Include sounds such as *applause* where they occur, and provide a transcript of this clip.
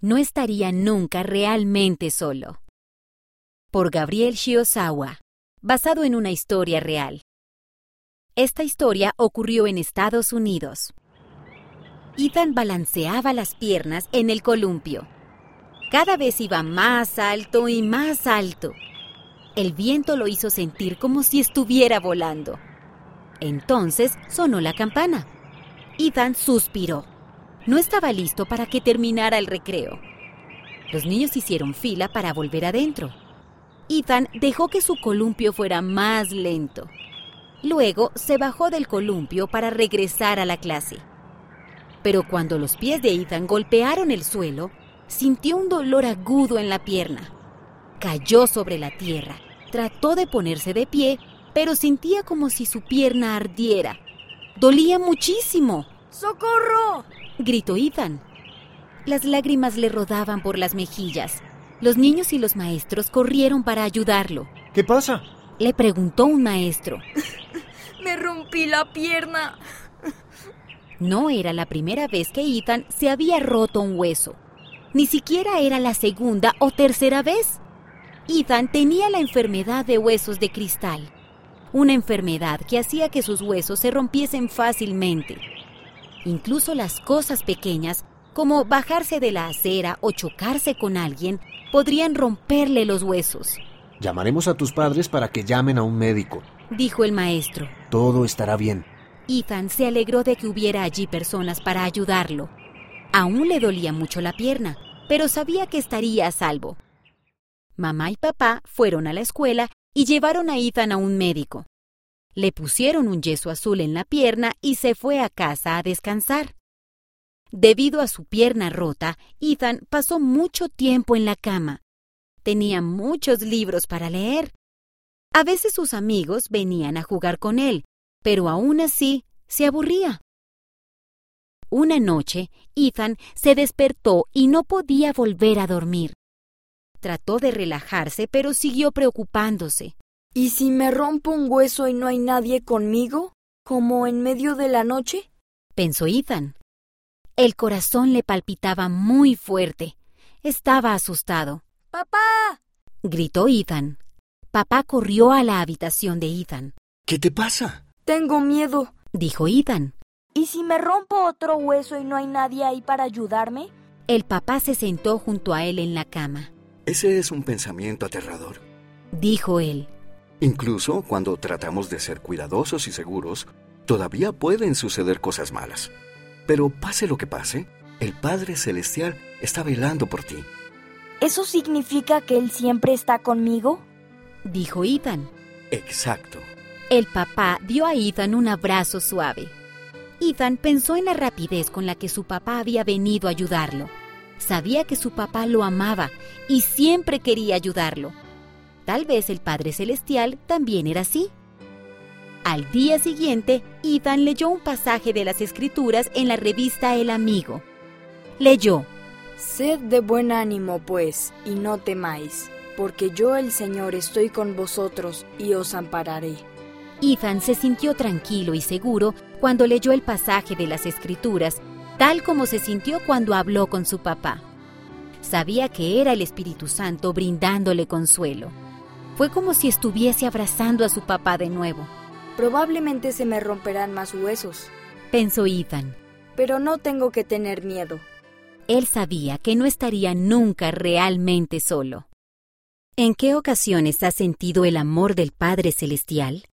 no estaría nunca realmente solo. Por Gabriel Shiosawa, basado en una historia real. Esta historia ocurrió en Estados Unidos. Ethan balanceaba las piernas en el columpio. Cada vez iba más alto y más alto. El viento lo hizo sentir como si estuviera volando. Entonces sonó la campana. Ethan suspiró. No estaba listo para que terminara el recreo. Los niños hicieron fila para volver adentro. Ethan dejó que su columpio fuera más lento. Luego se bajó del columpio para regresar a la clase. Pero cuando los pies de Ethan golpearon el suelo, sintió un dolor agudo en la pierna. Cayó sobre la tierra Trató de ponerse de pie, pero sentía como si su pierna ardiera. Dolía muchísimo. ¡Socorro! Gritó Ethan. Las lágrimas le rodaban por las mejillas. Los niños y los maestros corrieron para ayudarlo. ¿Qué pasa? Le preguntó un maestro. *laughs* Me rompí la pierna. No era la primera vez que Ethan se había roto un hueso. Ni siquiera era la segunda o tercera vez. Ethan tenía la enfermedad de huesos de cristal, una enfermedad que hacía que sus huesos se rompiesen fácilmente. Incluso las cosas pequeñas, como bajarse de la acera o chocarse con alguien, podrían romperle los huesos. Llamaremos a tus padres para que llamen a un médico, dijo el maestro. Todo estará bien. Ethan se alegró de que hubiera allí personas para ayudarlo. Aún le dolía mucho la pierna, pero sabía que estaría a salvo. Mamá y papá fueron a la escuela y llevaron a Ethan a un médico. Le pusieron un yeso azul en la pierna y se fue a casa a descansar. Debido a su pierna rota, Ethan pasó mucho tiempo en la cama. Tenía muchos libros para leer. A veces sus amigos venían a jugar con él, pero aún así se aburría. Una noche, Ethan se despertó y no podía volver a dormir. Trató de relajarse, pero siguió preocupándose. ¿Y si me rompo un hueso y no hay nadie conmigo? ¿Como en medio de la noche? pensó Ethan. El corazón le palpitaba muy fuerte. Estaba asustado. ¡Papá! gritó Ethan. Papá corrió a la habitación de Ethan. ¿Qué te pasa? Tengo miedo, dijo Ethan. ¿Y si me rompo otro hueso y no hay nadie ahí para ayudarme? El papá se sentó junto a él en la cama. Ese es un pensamiento aterrador. Dijo él. Incluso cuando tratamos de ser cuidadosos y seguros, todavía pueden suceder cosas malas. Pero pase lo que pase, el Padre Celestial está velando por ti. ¿Eso significa que Él siempre está conmigo? Dijo Ethan. Exacto. El papá dio a Ethan un abrazo suave. Ethan pensó en la rapidez con la que su papá había venido a ayudarlo. Sabía que su papá lo amaba y siempre quería ayudarlo. Tal vez el Padre Celestial también era así. Al día siguiente, Ethan leyó un pasaje de las Escrituras en la revista El Amigo. Leyó, Sed de buen ánimo, pues, y no temáis, porque yo el Señor estoy con vosotros y os ampararé. Ethan se sintió tranquilo y seguro cuando leyó el pasaje de las Escrituras tal como se sintió cuando habló con su papá. Sabía que era el Espíritu Santo brindándole consuelo. Fue como si estuviese abrazando a su papá de nuevo. Probablemente se me romperán más huesos, pensó Ethan. Pero no tengo que tener miedo. Él sabía que no estaría nunca realmente solo. ¿En qué ocasiones has sentido el amor del Padre Celestial?